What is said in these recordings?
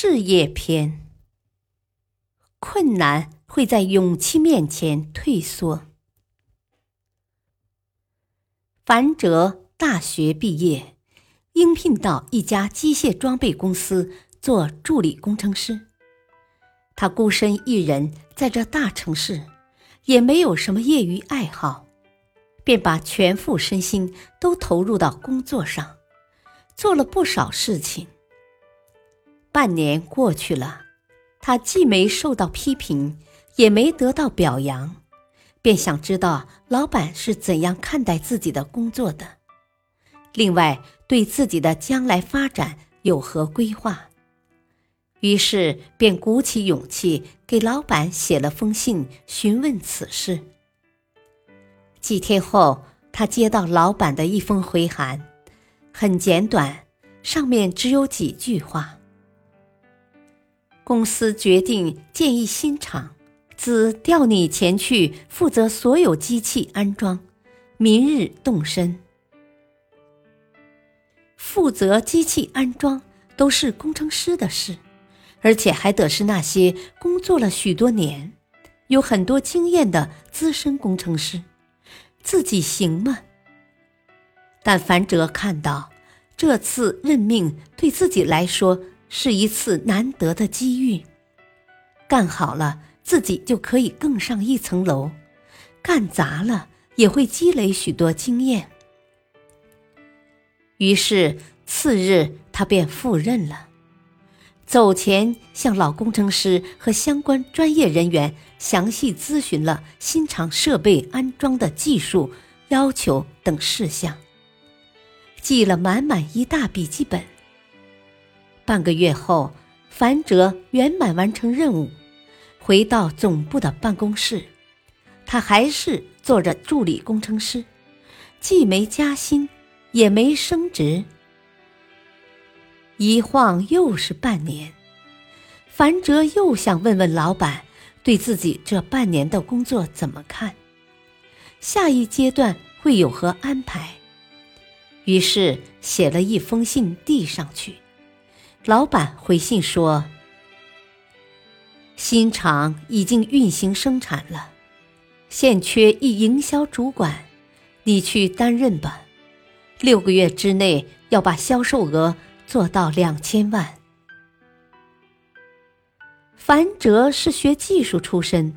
事业篇：困难会在勇气面前退缩。樊哲大学毕业，应聘到一家机械装备公司做助理工程师。他孤身一人在这大城市，也没有什么业余爱好，便把全副身心都投入到工作上，做了不少事情。半年过去了，他既没受到批评，也没得到表扬，便想知道老板是怎样看待自己的工作的。另外，对自己的将来发展有何规划？于是便鼓起勇气给老板写了封信，询问此事。几天后，他接到老板的一封回函，很简短，上面只有几句话。公司决定建一新厂，自调你前去负责所有机器安装，明日动身。负责机器安装都是工程师的事，而且还得是那些工作了许多年、有很多经验的资深工程师，自己行吗？但樊哲看到这次任命对自己来说。是一次难得的机遇，干好了自己就可以更上一层楼，干砸了也会积累许多经验。于是次日他便赴任了，走前向老工程师和相关专业人员详细咨询了新厂设备安装的技术要求等事项，记了满满一大笔记本。半个月后，樊哲圆满完成任务，回到总部的办公室，他还是做着助理工程师，既没加薪，也没升职。一晃又是半年，樊哲又想问问老板，对自己这半年的工作怎么看，下一阶段会有何安排？于是写了一封信递上去。老板回信说：“新厂已经运行生产了，现缺一营销主管，你去担任吧。六个月之内要把销售额做到两千万。”樊哲是学技术出身，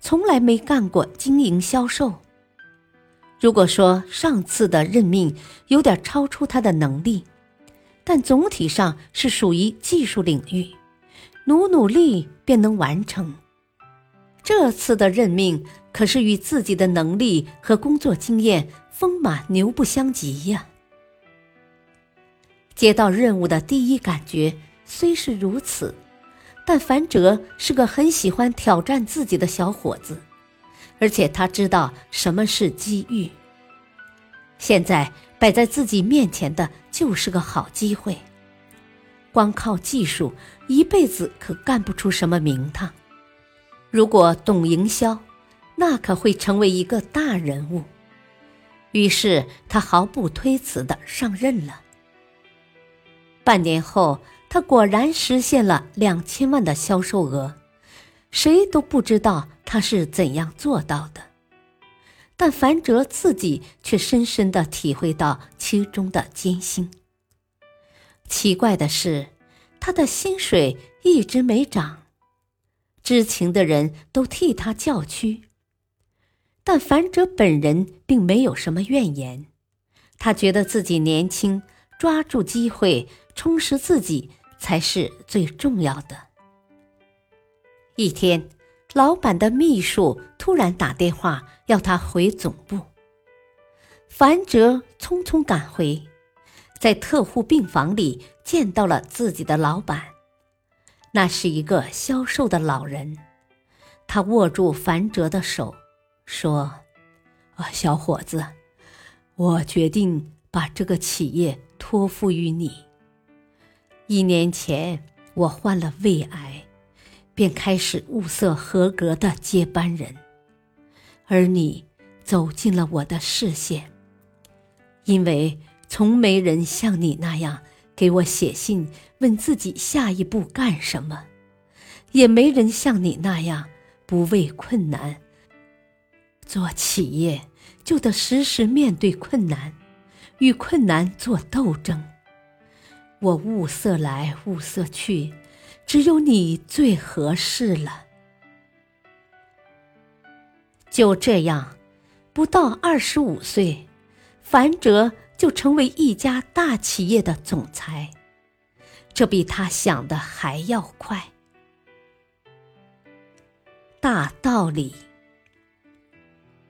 从来没干过经营销售。如果说上次的任命有点超出他的能力，但总体上是属于技术领域，努努力便能完成。这次的任命可是与自己的能力和工作经验风马牛不相及呀。接到任务的第一感觉虽是如此，但樊哲是个很喜欢挑战自己的小伙子，而且他知道什么是机遇。现在。摆在自己面前的就是个好机会。光靠技术一辈子可干不出什么名堂。如果懂营销，那可会成为一个大人物。于是他毫不推辞的上任了。半年后，他果然实现了两千万的销售额。谁都不知道他是怎样做到的。但樊哲自己却深深的体会到其中的艰辛。奇怪的是，他的薪水一直没涨，知情的人都替他叫屈。但樊哲本人并没有什么怨言，他觉得自己年轻，抓住机会充实自己才是最重要的。一天。老板的秘书突然打电话要他回总部，樊哲匆匆赶回，在特护病房里见到了自己的老板，那是一个消瘦的老人，他握住樊哲的手，说：“啊，小伙子，我决定把这个企业托付于你。一年前我患了胃癌，便开始物色合格的接班人，而你走进了我的视线，因为从没人像你那样。”给我写信问自己下一步干什么，也没人像你那样不畏困难。做企业就得时时面对困难，与困难做斗争。我物色来物色去，只有你最合适了。就这样，不到二十五岁，樊哲。就成为一家大企业的总裁，这比他想的还要快。大道理，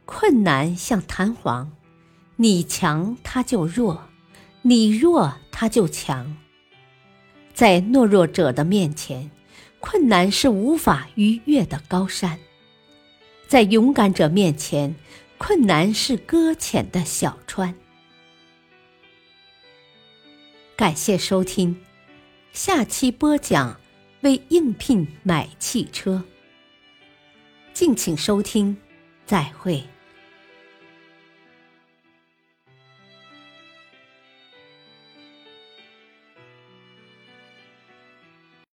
困难像弹簧，你强它就弱，你弱它就强。在懦弱者的面前，困难是无法逾越的高山；在勇敢者面前，困难是搁浅的小川。感谢收听，下期播讲为应聘买汽车。敬请收听，再会。